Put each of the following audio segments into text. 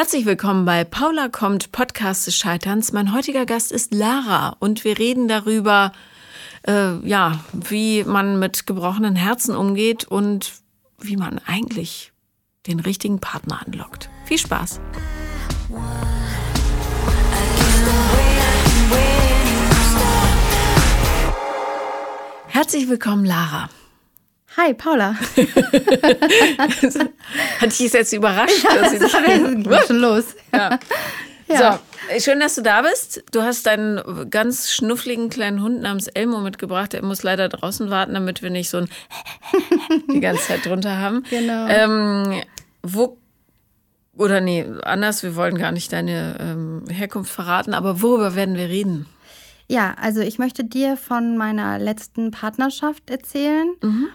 Herzlich willkommen bei Paula kommt, Podcast des Scheiterns. Mein heutiger Gast ist Lara und wir reden darüber, äh, ja, wie man mit gebrochenen Herzen umgeht und wie man eigentlich den richtigen Partner anlockt. Viel Spaß! Herzlich willkommen, Lara. Hi, Paula. Hat dich jetzt überrascht? Ja, dass ich das schon los. Ja. Ja. So, schön, dass du da bist. Du hast deinen ganz schnuffligen kleinen Hund namens Elmo mitgebracht. Er muss leider draußen warten, damit wir nicht so ein die ganze Zeit drunter haben. Genau. Ähm, wo oder nee, anders, wir wollen gar nicht deine ähm, Herkunft verraten, aber worüber werden wir reden? Ja, also ich möchte dir von meiner letzten Partnerschaft erzählen.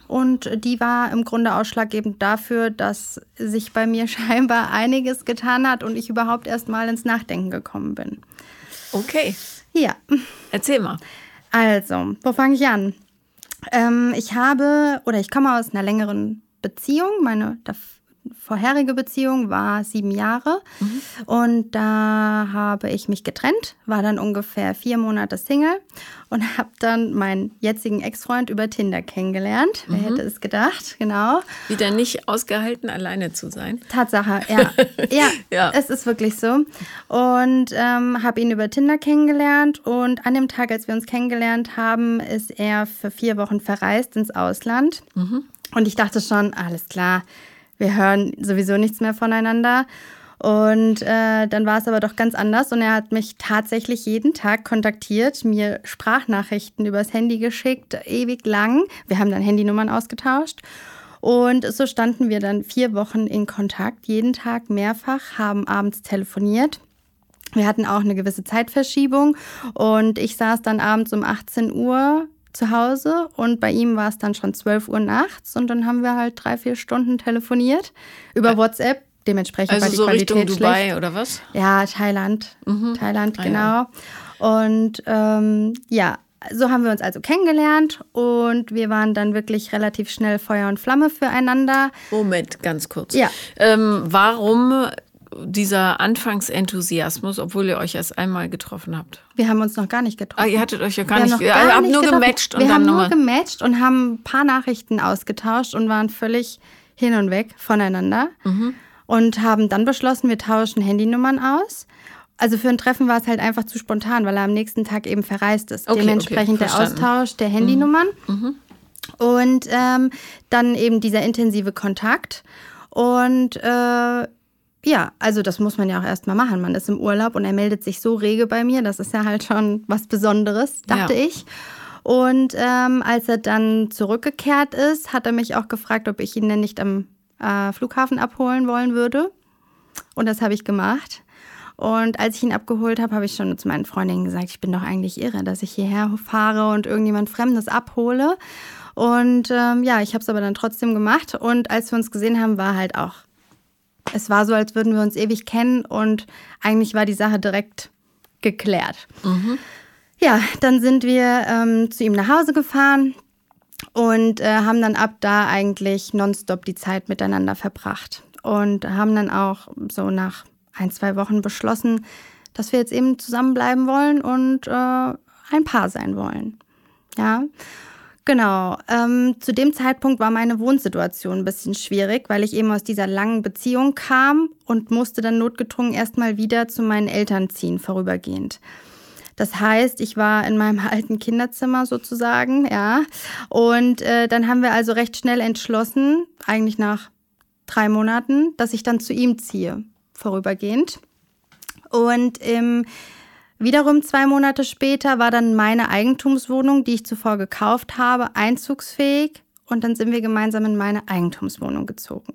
Und die war im Grunde ausschlaggebend dafür, dass sich bei mir scheinbar einiges getan hat und ich überhaupt erst mal ins Nachdenken gekommen bin. Okay, Ja, erzähl mal. also, wo fange ich an? Ähm, ich habe oder ich komme aus einer längeren Beziehung. Meine vorherige Beziehung war sieben Jahre und da habe ich mich getrennt, war dann ungefähr vier Monate Single und habe dann meinen jetzigen Ex-Freund über Tinder kennengelernt. Wer hätte es gedacht? Genau. Wieder nicht ausgehalten, alleine zu sein. Tatsache, ja. ja, Ja. es ist wirklich so. Und ähm, habe ihn über Tinder kennengelernt. Und an dem Tag, als wir uns kennengelernt haben, ist er für vier Wochen verreist ins Ausland. Und ich dachte schon, alles klar, wir hören sowieso nichts mehr voneinander. Und äh, dann war es aber doch ganz anders und er hat mich tatsächlich jeden Tag kontaktiert, mir Sprachnachrichten übers Handy geschickt, ewig lang. Wir haben dann Handynummern ausgetauscht. Und so standen wir dann vier Wochen in Kontakt, jeden Tag mehrfach, haben abends telefoniert. Wir hatten auch eine gewisse Zeitverschiebung und ich saß dann abends um 18 Uhr zu Hause und bei ihm war es dann schon 12 Uhr nachts und dann haben wir halt drei, vier Stunden telefoniert über WhatsApp. Dementsprechend Also war die so Qualität Richtung Dubai schlecht. oder was? Ja, Thailand. Thailand, Ah, genau. Und ähm, ja, so haben wir uns also kennengelernt und wir waren dann wirklich relativ schnell Feuer und Flamme füreinander. Moment, ganz kurz. Ja. Ähm, warum dieser Anfangsenthusiasmus, obwohl ihr euch erst einmal getroffen habt? Wir haben uns noch gar nicht getroffen. Ah, ihr hattet euch ja gar Wir nicht, ihr habt nur getroffen. gematcht und wir dann haben nur gematcht und haben ein paar Nachrichten ausgetauscht und waren völlig hin und weg voneinander Mhm. und haben dann beschlossen, wir tauschen Handynummern aus. Also für ein Treffen war es halt einfach zu spontan, weil er am nächsten Tag eben verreist ist. Okay, Dementsprechend okay, der. Mhm. Austausch der Handynummern und ähm, dann eben dieser intensive Kontakt. Und äh, ja, also das muss man ja auch erstmal machen. Man ist im Urlaub und er meldet sich so rege bei mir. Das ist ja halt schon was Besonderes, dachte Ja. ich. Und ähm, als er dann zurückgekehrt ist, hat er mich auch gefragt, ob ich ihn denn nicht am äh, Flughafen abholen wollen würde. Und das habe ich gemacht. Und als ich ihn abgeholt habe, habe ich schon zu meinen Freundinnen gesagt, ich bin doch eigentlich irre, dass ich hierher fahre und irgendjemand Fremdes abhole. Und ähm, ja, ich habe es aber dann trotzdem gemacht. Und als wir uns gesehen haben, war halt auch, es war so, als würden wir uns ewig kennen. Und eigentlich war die Sache direkt geklärt. Ja, dann sind wir ähm, zu ihm nach Hause gefahren und äh, haben dann ab da eigentlich nonstop die Zeit miteinander verbracht. Und haben dann auch so nach ein, zwei Wochen beschlossen, dass wir jetzt eben zusammenbleiben wollen und äh, ein Paar sein wollen. Ja, genau. Ähm, zu dem Zeitpunkt war meine Wohnsituation ein bisschen schwierig, weil ich eben aus dieser langen Beziehung kam und musste dann notgedrungen erstmal wieder zu meinen Eltern ziehen, vorübergehend. Das heißt, ich war in meinem alten Kinderzimmer sozusagen, ja. Und äh, dann haben wir also recht schnell entschlossen, eigentlich nach drei Monaten, dass ich dann zu ihm ziehe, vorübergehend. Und ähm, wiederum zwei Monate später war dann meine Eigentumswohnung, die ich zuvor gekauft habe, einzugsfähig. Und dann sind wir gemeinsam in meine Eigentumswohnung gezogen.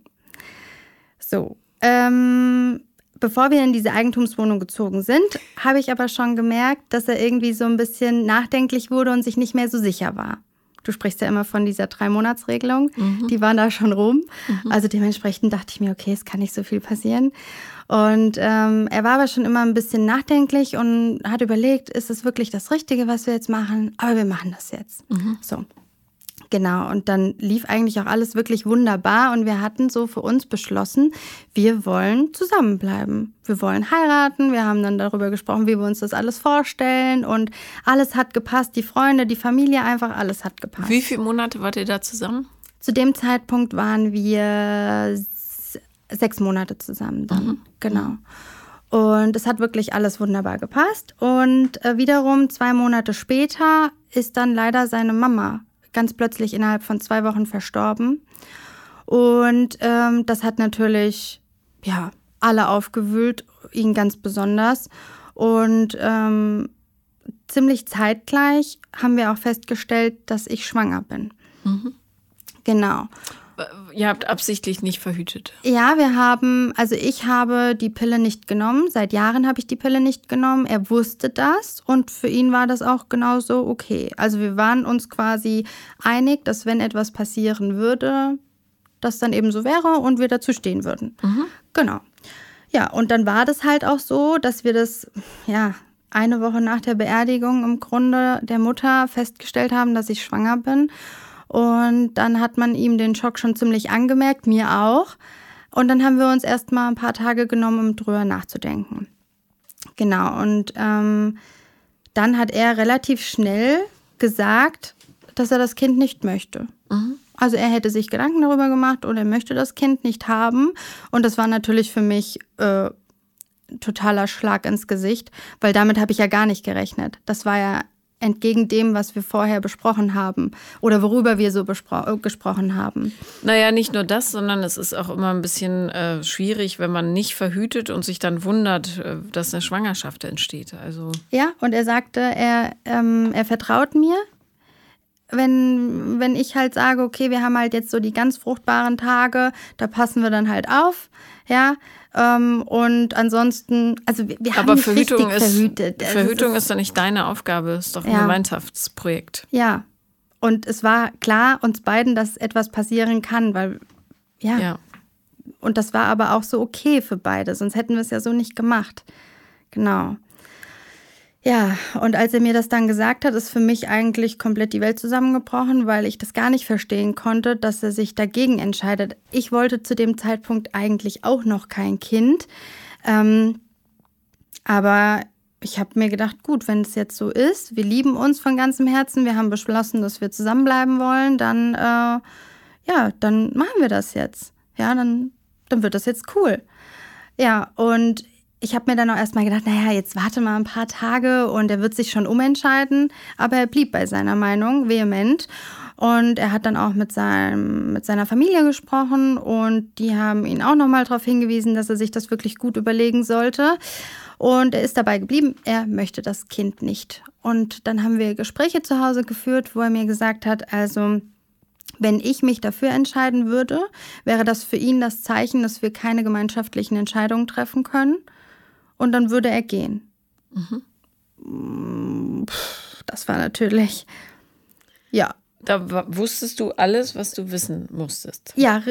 So, ähm, bevor wir in diese Eigentumswohnung gezogen sind, habe ich aber schon gemerkt, dass er irgendwie so ein bisschen nachdenklich wurde und sich nicht mehr so sicher war. Du sprichst ja immer von dieser Drei-Monats-Regelung. Die waren da schon rum. Also dementsprechend dachte ich mir, okay, es kann nicht so viel passieren. Und ähm, er war aber schon immer ein bisschen nachdenklich und hat überlegt, ist es wirklich das Richtige, was wir jetzt machen? Aber wir machen das jetzt. So. Genau, und dann lief eigentlich auch alles wirklich wunderbar und wir hatten so für uns beschlossen, wir wollen zusammenbleiben. Wir wollen heiraten, wir haben dann darüber gesprochen, wie wir uns das alles vorstellen und alles hat gepasst, die Freunde, die Familie, einfach alles hat gepasst. Wie viele Monate wart ihr da zusammen? Zu dem Zeitpunkt waren wir sechs Monate zusammen dann, mhm. genau. Und es hat wirklich alles wunderbar gepasst. Und äh, wiederum zwei Monate später ist dann leider seine Mama ganz plötzlich innerhalb von zwei Wochen verstorben. Und ähm, das hat natürlich ja alle aufgewühlt, ihn ganz besonders. Und ähm, ziemlich zeitgleich haben wir auch festgestellt, dass ich schwanger bin. Mhm. Genau. Ihr habt absichtlich nicht verhütet. Ja, wir haben, also ich habe die Pille nicht genommen. Seit Jahren habe ich die Pille nicht genommen. Er wusste das und für ihn war das auch genauso okay. Also wir waren uns quasi einig, dass wenn etwas passieren würde, das dann eben so wäre und wir dazu stehen würden. Mhm. Genau. Ja, und dann war das halt auch so, dass wir das, ja, eine Woche nach der Beerdigung im Grunde der Mutter festgestellt haben, dass ich schwanger bin. Und dann hat man ihm den Schock schon ziemlich angemerkt, mir auch. Und dann haben wir uns erst mal ein paar Tage genommen, um drüber nachzudenken. Genau, und ähm, dann hat er relativ schnell gesagt, dass er das Kind nicht möchte. Mhm. Also er hätte sich Gedanken darüber gemacht und er möchte das Kind nicht haben. Und das war natürlich für mich äh, totaler Schlag ins Gesicht, weil damit habe ich ja gar nicht gerechnet. Das war ja entgegen dem, was wir vorher besprochen haben oder worüber wir so äh, gesprochen haben. Naja, nicht nur das, sondern es ist auch immer ein bisschen äh, schwierig, wenn man nicht verhütet und sich dann wundert, äh, dass eine Schwangerschaft entsteht. Also ja, und er sagte, er, ähm, er vertraut mir. Wenn, wenn ich halt sage, okay, wir haben halt jetzt so die ganz fruchtbaren Tage, da passen wir dann halt auf, ja, ähm, und ansonsten, also wir, wir Aber haben Verhütung nicht ist, verhütet. Also Verhütung ist, ist doch nicht deine Aufgabe, ist doch ein ja. Gemeinschaftsprojekt. Ja. Und es war klar uns beiden, dass etwas passieren kann, weil, ja. ja. Und das war aber auch so okay für beide, sonst hätten wir es ja so nicht gemacht. Genau. Ja, und als er mir das dann gesagt hat, ist für mich eigentlich komplett die Welt zusammengebrochen, weil ich das gar nicht verstehen konnte, dass er sich dagegen entscheidet. Ich wollte zu dem Zeitpunkt eigentlich auch noch kein Kind. Ähm, aber ich habe mir gedacht, gut, wenn es jetzt so ist, wir lieben uns von ganzem Herzen, wir haben beschlossen, dass wir zusammenbleiben wollen, dann, äh, ja, dann machen wir das jetzt. Ja, dann, dann wird das jetzt cool. Ja, und ich habe mir dann auch erstmal gedacht, naja, jetzt warte mal ein paar Tage und er wird sich schon umentscheiden. Aber er blieb bei seiner Meinung vehement. Und er hat dann auch mit, seinem, mit seiner Familie gesprochen und die haben ihn auch nochmal darauf hingewiesen, dass er sich das wirklich gut überlegen sollte. Und er ist dabei geblieben, er möchte das Kind nicht. Und dann haben wir Gespräche zu Hause geführt, wo er mir gesagt hat, also wenn ich mich dafür entscheiden würde, wäre das für ihn das Zeichen, dass wir keine gemeinschaftlichen Entscheidungen treffen können und dann würde er gehen. Mhm. Das war natürlich, ja. Da wusstest du alles, was du wissen musstest. Ja,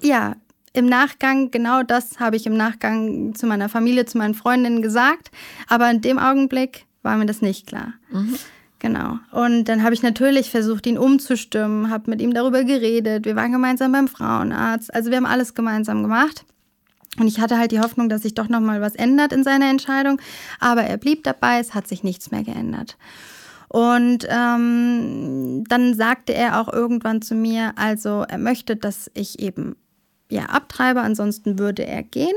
ja. Im Nachgang, genau das habe ich im Nachgang zu meiner Familie, zu meinen Freundinnen gesagt. Aber in dem Augenblick war mir das nicht klar. Mhm. Genau. Und dann habe ich natürlich versucht, ihn umzustimmen, habe mit ihm darüber geredet. Wir waren gemeinsam beim Frauenarzt. Also wir haben alles gemeinsam gemacht. Und ich hatte halt die Hoffnung, dass sich doch noch mal was ändert in seiner Entscheidung. Aber er blieb dabei, es hat sich nichts mehr geändert. Und ähm, dann sagte er auch irgendwann zu mir, also er möchte, dass ich eben ja abtreibe, ansonsten würde er gehen.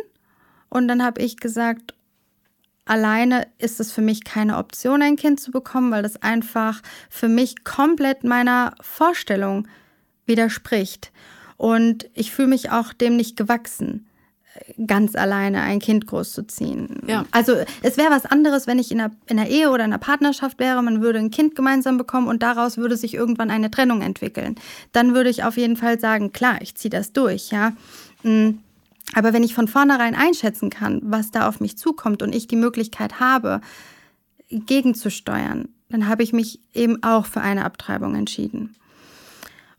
Und dann habe ich gesagt, alleine ist es für mich keine Option, ein Kind zu bekommen, weil das einfach für mich komplett meiner Vorstellung widerspricht. Und ich fühle mich auch dem nicht gewachsen ganz alleine ein Kind großzuziehen. Ja. Also es wäre was anderes, wenn ich in einer, in einer Ehe oder in einer Partnerschaft wäre, man würde ein Kind gemeinsam bekommen und daraus würde sich irgendwann eine Trennung entwickeln. Dann würde ich auf jeden Fall sagen, klar, ich ziehe das durch, ja. Mm. Aber wenn ich von vornherein einschätzen kann, was da auf mich zukommt und ich die Möglichkeit habe, gegenzusteuern, dann habe ich mich eben auch für eine Abtreibung entschieden.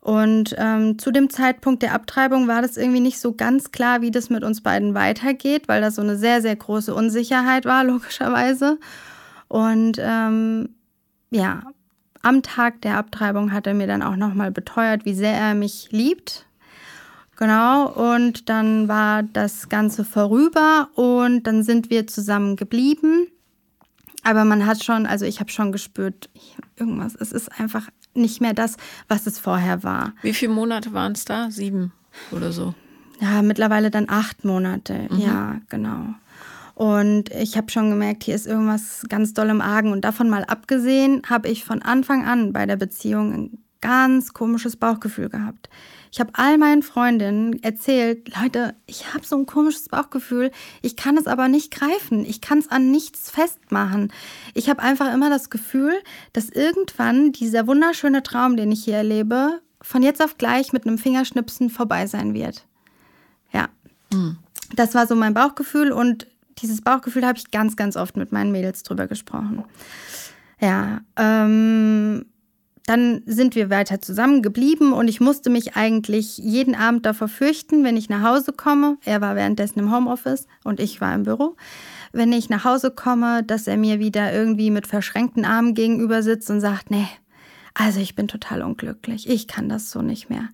Und ähm, zu dem Zeitpunkt der Abtreibung war das irgendwie nicht so ganz klar, wie das mit uns beiden weitergeht, weil da so eine sehr, sehr große Unsicherheit war, logischerweise. Und ähm, ja, am Tag der Abtreibung hat er mir dann auch nochmal beteuert, wie sehr er mich liebt. Genau, und dann war das Ganze vorüber und dann sind wir zusammen geblieben. Aber man hat schon, also ich habe schon gespürt, irgendwas, es ist einfach nicht mehr das, was es vorher war. Wie viele Monate waren es da? Sieben oder so? Ja, mittlerweile dann acht Monate. Mhm. Ja, genau. Und ich habe schon gemerkt, hier ist irgendwas ganz doll im Argen. Und davon mal abgesehen, habe ich von Anfang an bei der Beziehung ein ganz komisches Bauchgefühl gehabt. Ich habe all meinen Freundinnen erzählt, Leute, ich habe so ein komisches Bauchgefühl, ich kann es aber nicht greifen, ich kann es an nichts festmachen. Ich habe einfach immer das Gefühl, dass irgendwann dieser wunderschöne Traum, den ich hier erlebe, von jetzt auf gleich mit einem Fingerschnipsen vorbei sein wird. Ja. Mhm. Das war so mein Bauchgefühl und dieses Bauchgefühl habe ich ganz, ganz oft mit meinen Mädels drüber gesprochen. Ja, ähm, dann sind wir weiter zusammen geblieben und ich musste mich eigentlich jeden Abend davor fürchten, wenn ich nach Hause komme. Er war währenddessen im Homeoffice und ich war im Büro. Wenn ich nach Hause komme, dass er mir wieder irgendwie mit verschränkten Armen gegenüber sitzt und sagt, nee, also ich bin total unglücklich, ich kann das so nicht mehr.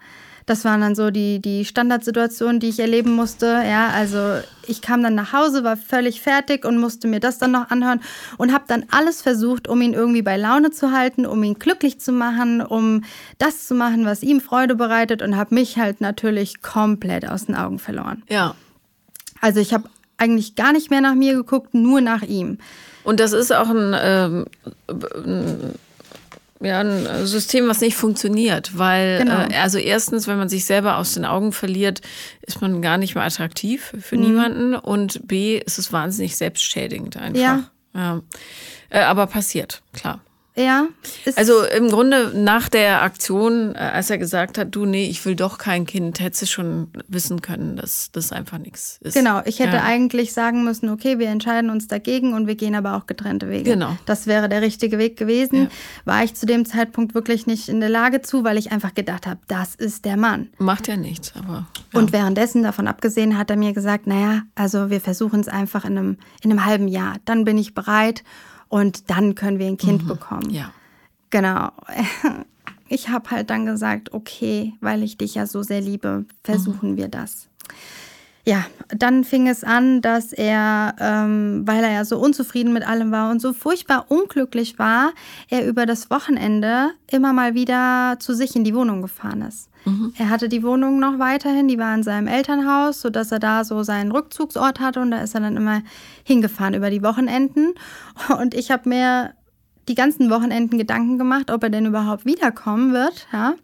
Das waren dann so die, die Standardsituationen, die ich erleben musste. Ja, also ich kam dann nach Hause, war völlig fertig und musste mir das dann noch anhören und habe dann alles versucht, um ihn irgendwie bei Laune zu halten, um ihn glücklich zu machen, um das zu machen, was ihm Freude bereitet und habe mich halt natürlich komplett aus den Augen verloren. Ja. Also ich habe eigentlich gar nicht mehr nach mir geguckt, nur nach ihm. Und das ist auch ein, ähm, ja, ein äh, System, was nicht funktioniert, weil genau. äh, also erstens, wenn man sich selber aus den Augen verliert, ist man gar nicht mehr attraktiv für mhm. niemanden und b ist es wahnsinnig selbstschädigend einfach. Ja. ja. Äh, aber passiert, klar. Ja. Also im Grunde nach der Aktion, äh, als er gesagt hat, du, nee, ich will doch kein Kind, hättest du schon wissen können, dass das einfach nichts ist. Genau, ich hätte ja. eigentlich sagen müssen, okay, wir entscheiden uns dagegen und wir gehen aber auch getrennte Wege. Genau. Das wäre der richtige Weg gewesen. Ja. War ich zu dem Zeitpunkt wirklich nicht in der Lage zu, weil ich einfach gedacht habe, das ist der Mann. Macht ja nichts, aber. Ja. Und währenddessen, davon abgesehen, hat er mir gesagt, naja, also wir versuchen es einfach in einem, in einem halben Jahr. Dann bin ich bereit und dann können wir ein Kind mhm. bekommen. Ja. Genau. Ich habe halt dann gesagt, okay, weil ich dich ja so sehr liebe, versuchen mhm. wir das. Ja, dann fing es an, dass er, ähm, weil er ja so unzufrieden mit allem war und so furchtbar unglücklich war, er über das Wochenende immer mal wieder zu sich in die Wohnung gefahren ist. Mhm. Er hatte die Wohnung noch weiterhin, die war in seinem Elternhaus, sodass er da so seinen Rückzugsort hatte und da ist er dann immer hingefahren über die Wochenenden. Und ich habe mir die ganzen Wochenenden Gedanken gemacht, ob er denn überhaupt wiederkommen wird, ja.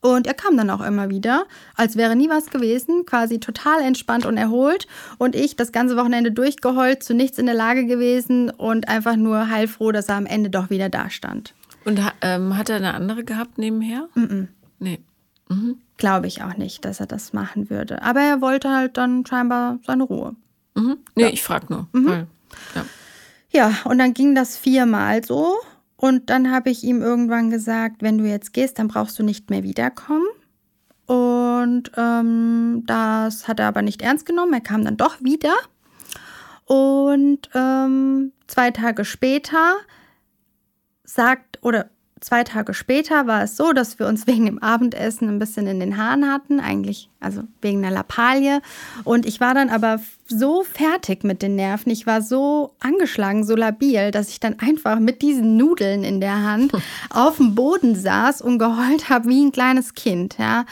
Und er kam dann auch immer wieder, als wäre nie was gewesen, quasi total entspannt und erholt. Und ich das ganze Wochenende durchgeheult, zu nichts in der Lage gewesen und einfach nur heilfroh, dass er am Ende doch wieder da stand. Und ähm, hat er eine andere gehabt nebenher? Mm, -mm. Nee. Mhm. Glaube ich auch nicht, dass er das machen würde. Aber er wollte halt dann scheinbar seine Ruhe. Mhm. Nee, ja. ich frage nur. Mhm. Ja. ja, und dann ging das viermal so. Und dann habe ich ihm irgendwann gesagt, wenn du jetzt gehst, dann brauchst du nicht mehr wiederkommen. Und ähm, das hat er aber nicht ernst genommen. Er kam dann doch wieder. Und ähm, zwei Tage später sagt, oder zwei Tage später war es so, dass wir uns wegen dem Abendessen ein bisschen in den Haaren hatten, eigentlich, also wegen einer Lappalie. Und ich war dann aber so fertig mit den Nerven, ich war so angeschlagen, so labil, dass ich dann einfach mit diesen Nudeln in der Hand auf dem Boden saß und geheult habe wie ein kleines Kind, ja.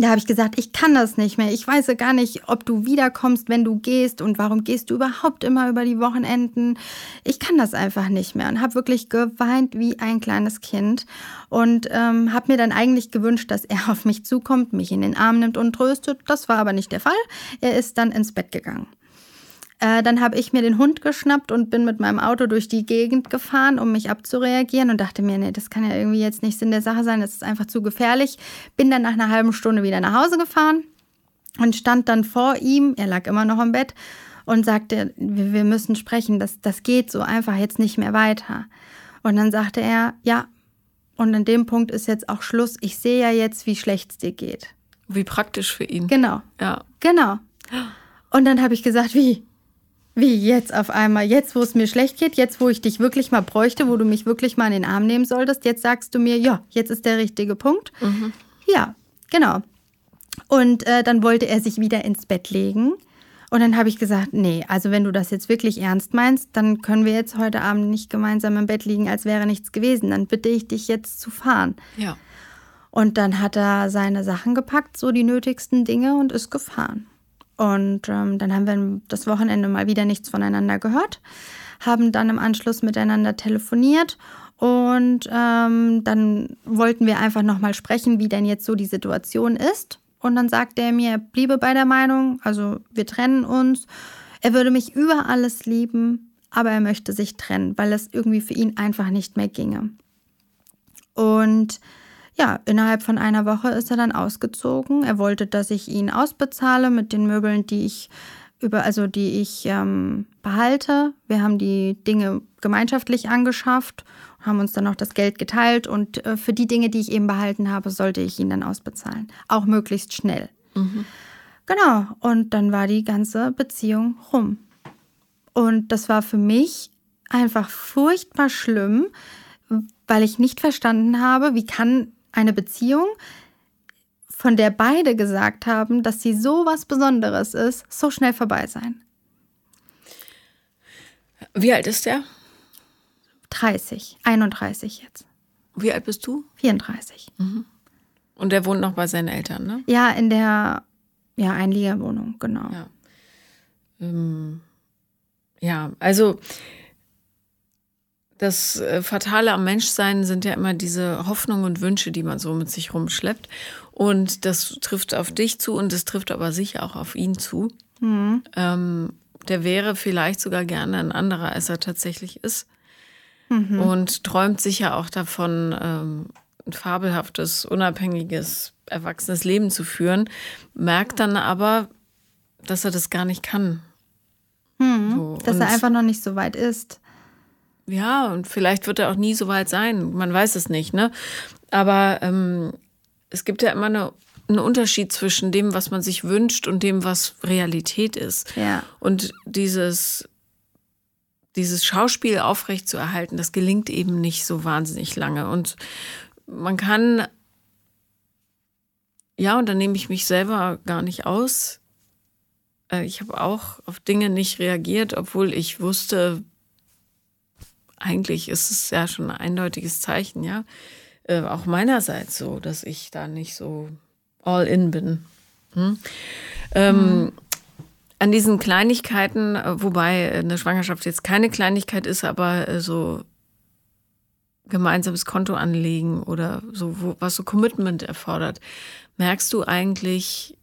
Da habe ich gesagt, ich kann das nicht mehr. Ich weiß ja gar nicht, ob du wiederkommst, wenn du gehst und warum gehst du überhaupt immer über die Wochenenden. Ich kann das einfach nicht mehr und habe wirklich geweint wie ein kleines Kind und ähm, habe mir dann eigentlich gewünscht, dass er auf mich zukommt, mich in den Arm nimmt und tröstet. Das war aber nicht der Fall. Er ist dann ins Bett gegangen. Äh, dann habe ich mir den Hund geschnappt und bin mit meinem Auto durch die Gegend gefahren, um mich abzureagieren und dachte mir, nee, das kann ja irgendwie jetzt nicht Sinn der Sache sein, das ist einfach zu gefährlich. Bin dann nach einer halben Stunde wieder nach Hause gefahren und stand dann vor ihm, er lag immer noch im Bett und sagte, wir müssen sprechen, das, das geht so einfach jetzt nicht mehr weiter. Und dann sagte er, ja, und an dem Punkt ist jetzt auch Schluss. Ich sehe ja jetzt, wie schlecht es dir geht. Wie praktisch für ihn. Genau. Ja. Genau. Und dann habe ich gesagt, wie? Wie jetzt auf einmal? Jetzt, wo es mir schlecht geht, jetzt, wo ich dich wirklich mal bräuchte, wo du mich wirklich mal in den Arm nehmen solltest, jetzt sagst du mir, ja, jetzt ist der richtige Punkt. Mhm. Ja, genau. Und äh, dann wollte er sich wieder ins Bett legen. Und dann habe ich gesagt, nee, also wenn du das jetzt wirklich ernst meinst, dann können wir jetzt heute Abend nicht gemeinsam im Bett liegen, als wäre nichts gewesen. Dann bitte ich dich jetzt zu fahren. Ja. Und dann hat er seine Sachen gepackt, so die nötigsten Dinge und ist gefahren. Und ähm, dann haben wir das Wochenende mal wieder nichts voneinander gehört, haben dann im Anschluss miteinander telefoniert und ähm, dann wollten wir einfach nochmal sprechen, wie denn jetzt so die Situation ist. Und dann sagte er mir, er bliebe bei der Meinung, also wir trennen uns. Er würde mich über alles lieben, aber er möchte sich trennen, weil es irgendwie für ihn einfach nicht mehr ginge. Und ja, innerhalb von einer Woche ist er dann ausgezogen. Er wollte, dass ich ihn ausbezahle mit den Möbeln, die ich über, also die ich ähm, behalte. Wir haben die Dinge gemeinschaftlich angeschafft, haben uns dann noch das Geld geteilt und äh, für die Dinge, die ich eben behalten habe, sollte ich ihn dann ausbezahlen. Auch möglichst schnell. Mhm. Genau. Und dann war die ganze Beziehung rum. Und das war für mich einfach furchtbar schlimm, weil ich nicht verstanden habe, wie kann eine Beziehung, von der beide gesagt haben, dass sie so was Besonderes ist, so schnell vorbei sein. Wie alt ist der? 30, 31 jetzt. Wie alt bist du? 34. Mhm. Und der wohnt noch bei seinen Eltern, ne? Ja, in der ja, Einliegerwohnung, genau. Ja. Ähm, ja, also das äh, Fatale am Menschsein sind ja immer diese Hoffnungen und Wünsche, die man so mit sich rumschleppt. Und das trifft auf dich zu und es trifft aber sicher auch auf ihn zu. Mhm. Ähm, der wäre vielleicht sogar gerne ein anderer, als er tatsächlich ist. Mhm. Und träumt sicher auch davon, ähm, ein fabelhaftes, unabhängiges, erwachsenes Leben zu führen. Merkt dann aber, dass er das gar nicht kann. Mhm. So. Dass er einfach noch nicht so weit ist. Ja, und vielleicht wird er auch nie so weit sein. Man weiß es nicht, ne? Aber ähm, es gibt ja immer eine, einen Unterschied zwischen dem, was man sich wünscht und dem, was Realität ist. Ja. Und dieses, dieses Schauspiel aufrechtzuerhalten, das gelingt eben nicht so wahnsinnig lange. Und man kann, ja, und da nehme ich mich selber gar nicht aus. Äh, ich habe auch auf Dinge nicht reagiert, obwohl ich wusste, eigentlich ist es ja schon ein eindeutiges Zeichen, ja. Äh, auch meinerseits so, dass ich da nicht so all in bin. Hm? Ähm, mhm. An diesen Kleinigkeiten, äh, wobei eine Schwangerschaft jetzt keine Kleinigkeit ist, aber äh, so gemeinsames Konto anlegen oder so, wo, was so Commitment erfordert, merkst du eigentlich,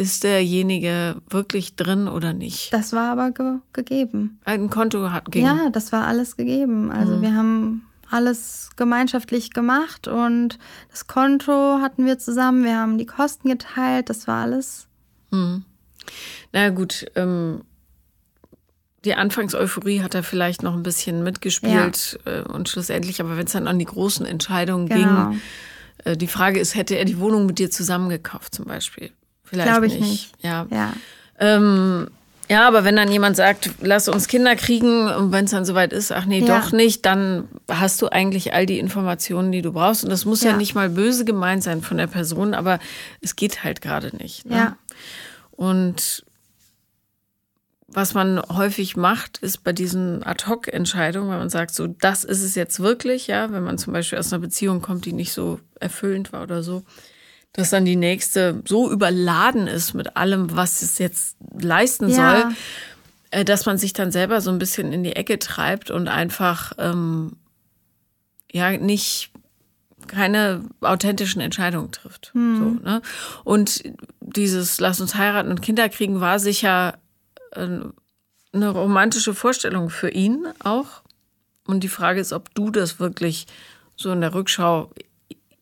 ist derjenige wirklich drin oder nicht? Das war aber ge gegeben. Ein Konto hat ging. Ja, das war alles gegeben. Also mhm. wir haben alles gemeinschaftlich gemacht und das Konto hatten wir zusammen. Wir haben die Kosten geteilt. Das war alles. Mhm. Na gut, ähm, die Anfangseuphorie hat er vielleicht noch ein bisschen mitgespielt ja. äh, und schlussendlich, aber wenn es dann an die großen Entscheidungen genau. ging, äh, die Frage ist, hätte er die Wohnung mit dir zusammengekauft zum Beispiel? Vielleicht Glaube ich nicht. nicht. Ja. Ja. Ähm, ja, aber wenn dann jemand sagt, lass uns Kinder kriegen und wenn es dann soweit ist, ach nee, ja. doch nicht, dann hast du eigentlich all die Informationen, die du brauchst. Und das muss ja, ja nicht mal böse gemeint sein von der Person, aber es geht halt gerade nicht. Ne? Ja. Und was man häufig macht, ist bei diesen Ad-Hoc-Entscheidungen, wenn man sagt, so, das ist es jetzt wirklich, ja, wenn man zum Beispiel aus einer Beziehung kommt, die nicht so erfüllend war oder so, dass dann die nächste so überladen ist mit allem, was es jetzt leisten ja. soll, äh, dass man sich dann selber so ein bisschen in die Ecke treibt und einfach ähm, ja nicht keine authentischen Entscheidungen trifft. Hm. So, ne? Und dieses Lass uns heiraten und Kinder kriegen war sicher äh, eine romantische Vorstellung für ihn auch. Und die Frage ist, ob du das wirklich so in der Rückschau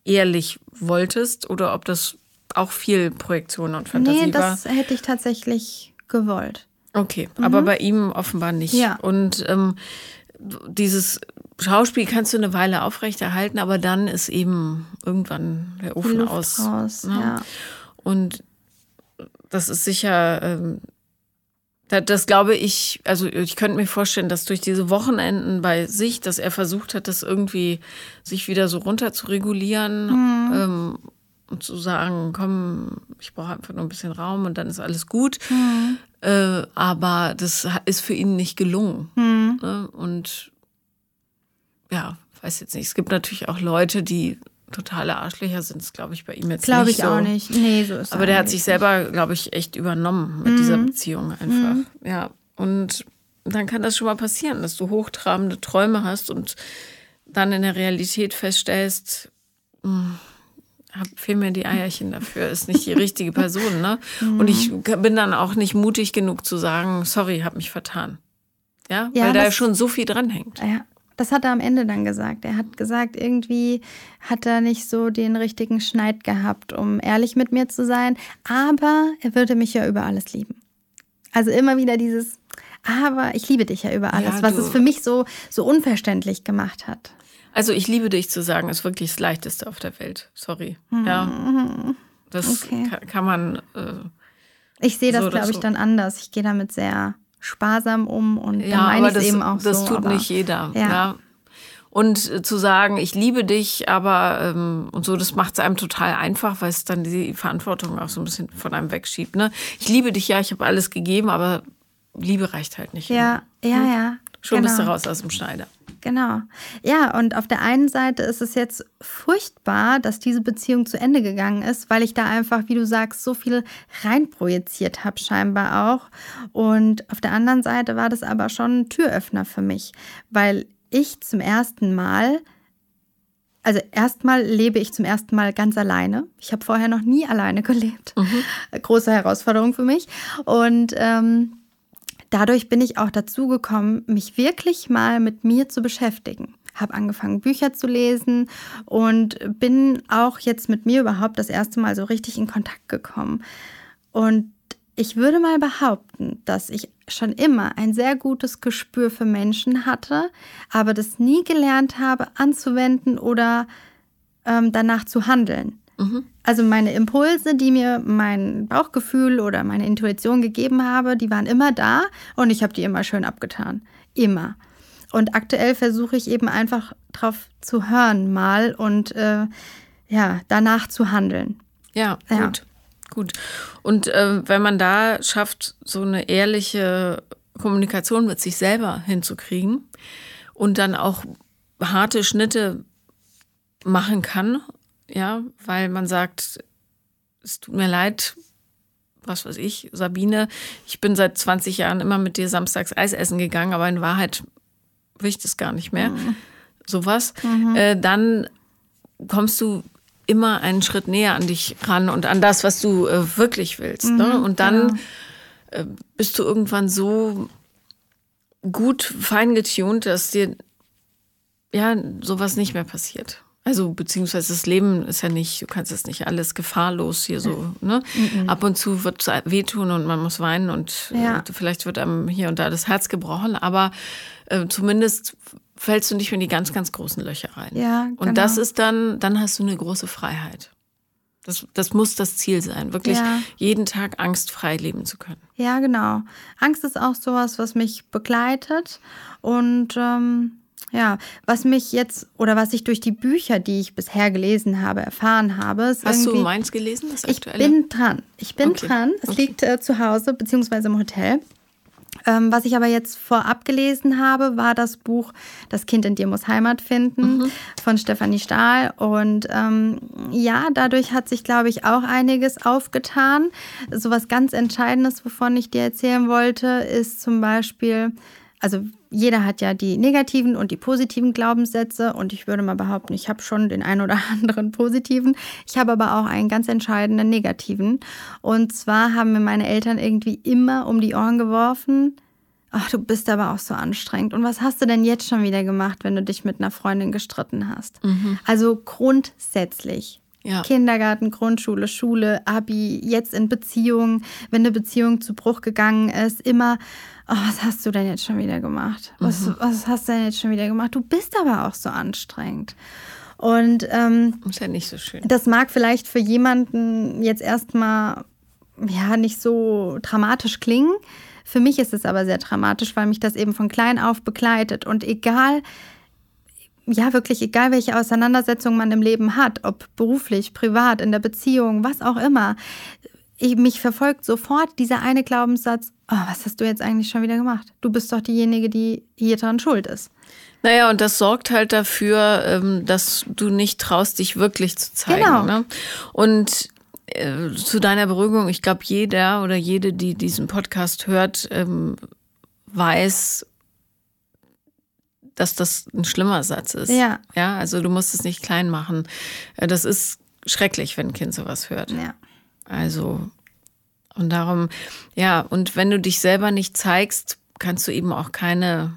ehrlich wolltest oder ob das auch viel Projektion und Fantasie war. Nee, das hätte ich tatsächlich gewollt. Okay, mhm. aber bei ihm offenbar nicht. Ja. Und ähm, dieses Schauspiel kannst du eine Weile aufrechterhalten, aber dann ist eben irgendwann der Ofen aus. Raus, ne? ja. Und das ist sicher ähm, Das, das, glaube ich, also ich könnte mir vorstellen, dass durch diese Wochenenden bei sich, dass er versucht hat, das irgendwie sich wieder so runter zu regulieren mhm. ähm, und zu sagen, komm, ich brauche einfach nur ein bisschen Raum und dann ist alles gut. Mhm. Äh, aber das ist für ihn nicht gelungen. Mhm. Ne? Und ja, weiß jetzt nicht. Es gibt natürlich auch Leute, die totale Arschlöcher sind es, glaube ich, bei ihm jetzt glaub nicht. Glaube ich so. auch nicht. Nee, so ist Aber der hat sich selber, glaube ich, echt übernommen mit mhm. dieser Beziehung einfach. Mhm. Ja. Und dann kann das schon mal passieren, dass du hochtrabende Träume hast und dann in der Realität feststellst, mh, hm, fehlen mir die Eierchen dafür, ist nicht die richtige Person, ne? Mhm. Und ich bin dann auch nicht mutig genug zu sagen, sorry, hab mich vertan. Ja, ja weil da schon so viel dranhängt. Ja, das hat er am Ende dann gesagt. Er hat gesagt, irgendwie hat er nicht so den richtigen Schneid gehabt, um ehrlich mit mir zu sein. Aber er würde mich ja über alles lieben. Also immer wieder dieses, aber ich liebe dich ja über alles, ja, was es für mich so, so unverständlich gemacht hat. Also ich liebe dich zu sagen, ist wirklich das Leichteste auf der Welt. Sorry. Mhm. Ja. Das okay. kann, man. Äh, ich sehe das, so glaube ich, so. dann anders. Ich gehe damit sehr sparsam um und ja, meine ich es eben auch das so. Das tut nicht jeder. Ja. ja. Und äh, zu sagen, ich liebe dich, aber ähm, und so, das macht es einem total einfach, weil es dann die Verantwortung auch so ein bisschen von einem wegschiebt. Ne? Ich liebe dich, ja, ich habe alles gegeben, aber Liebe reicht halt nicht. Ja, immer. ja, hm? ja. Schon genau. bist du raus aus dem Schneider. Genau. Ja, und auf der einen Seite ist es jetzt furchtbar, dass diese Beziehung zu Ende gegangen ist, weil ich da einfach, wie du sagst, so viel reinprojiziert habe, scheinbar auch. Und auf der anderen Seite war das aber schon ein Türöffner für mich, weil ich zum ersten Mal also erstmal lebe ich zum ersten Mal ganz alleine. Ich habe vorher noch nie alleine gelebt. Mhm. Große Herausforderung für mich. Und ähm, dadurch bin ich auch dazu gekommen, mich wirklich mal mit mir zu beschäftigen. Habe angefangen, Bücher zu lesen und bin auch jetzt mit mir überhaupt das erste Mal so richtig in Kontakt gekommen. Und ich würde mal behaupten, dass ich schon immer ein sehr gutes Gespür für Menschen hatte, aber das nie gelernt habe anzuwenden oder ähm, danach zu handeln. Mhm. Also meine Impulse, die mir mein Bauchgefühl oder meine Intuition gegeben habe, die waren immer da und ich habe die immer schön abgetan. Immer. Und aktuell versuche ich eben einfach drauf zu hören mal und äh, ja, danach zu handeln. Ja, gut. Ja. Gut. Und äh, wenn man da schafft, so eine ehrliche Kommunikation mit sich selber hinzukriegen und dann auch harte Schnitte machen kann ja, weil man sagt, es tut mir leid, was weiß ich, Sabine, ich bin seit 20 Jahren immer mit dir samstags Eis essen gegangen, aber in Wahrheit will ich das gar nicht mehr. Mhm. Sowas. Mhm. Äh, dann kommst du immer einen Schritt näher an dich ran und an das, was du äh, wirklich willst. Ne? Mhm, ne? Und dann ja. äh, bist du irgendwann so gut fein getunt, dass dir ja sowas nicht mehr passiert. Also beziehungsweise das Leben ist ja nicht, du kannst es nicht alles gefahrlos hier so, ne? Mhm. Ab und zu wird es wehtun und man muss weinen und ja. äh, vielleicht wird einem hier und da das Herz gebrochen, aber äh, zumindest fällst du nicht in die ganz, ganz großen Löcher rein. Ja, genau. Und das ist dann, dann hast du eine große Freiheit. Das, das muss das Ziel sein, wirklich ja. jeden Tag angstfrei leben zu können. Ja, genau. Angst ist auch sowas, was mich begleitet und ähm ja, was mich jetzt oder was ich durch die Bücher, die ich bisher gelesen habe, erfahren habe, ist Hast du meins gelesen, das aktuelle? Ich bin dran. Ich bin okay. dran. Es okay. liegt äh, zu Hause beziehungsweise im Hotel. Ähm, was ich aber jetzt vorab gelesen habe, war das Buch Das Kind in dir muss Heimat finden mhm. von Stefanie Stahl. Und ähm, ja, dadurch hat sich, glaube ich, auch einiges aufgetan. So was ganz Entscheidendes, wovon ich dir erzählen wollte, ist zum Beispiel, also jeder hat ja die negativen und die positiven Glaubenssätze und ich würde mal behaupten, ich habe schon den einen oder anderen positiven. Ich habe aber auch einen ganz entscheidenden negativen. Und zwar haben mir meine Eltern irgendwie immer um die Ohren geworfen. Ach, du bist aber auch so anstrengend. Und was hast du denn jetzt schon wieder gemacht, wenn du dich mit einer Freundin gestritten hast? Mhm. Also grundsätzlich. Ja. Kindergarten, Grundschule, Schule, Abi, jetzt in Beziehungen, wenn eine Beziehung zu Bruch gegangen ist, immer, oh, was hast du denn jetzt schon wieder gemacht? Was, mhm. was hast du denn jetzt schon wieder gemacht? Du bist aber auch so anstrengend. Und ähm, ist ja nicht so schön. Das mag vielleicht für jemanden jetzt erstmal ja nicht so dramatisch klingen. Für mich ist es aber sehr dramatisch, weil mich das eben von klein auf begleitet. Und egal, ja, wirklich egal, welche Auseinandersetzung man im Leben hat, ob beruflich, privat, in der Beziehung, was auch immer, ich, mich verfolgt sofort dieser eine Glaubenssatz, oh, was hast du jetzt eigentlich schon wieder gemacht? Du bist doch diejenige, die hier dran schuld ist. Naja, und das sorgt halt dafür, ähm, dass du nicht traust, dich wirklich zu zeigen. Genau. Ne? Und äh, zu deiner Beruhigung, ich glaube, jeder oder jede, die diesen Podcast hört, ähm, weiß, dass das ein schlimmer Satz ist. Ja. Ja, also du musst es nicht klein machen. Äh, das ist schrecklich, wenn ein Kind sowas hört. Ja. Also, und darum, ja, und wenn du dich selber nicht zeigst, kannst du eben auch keine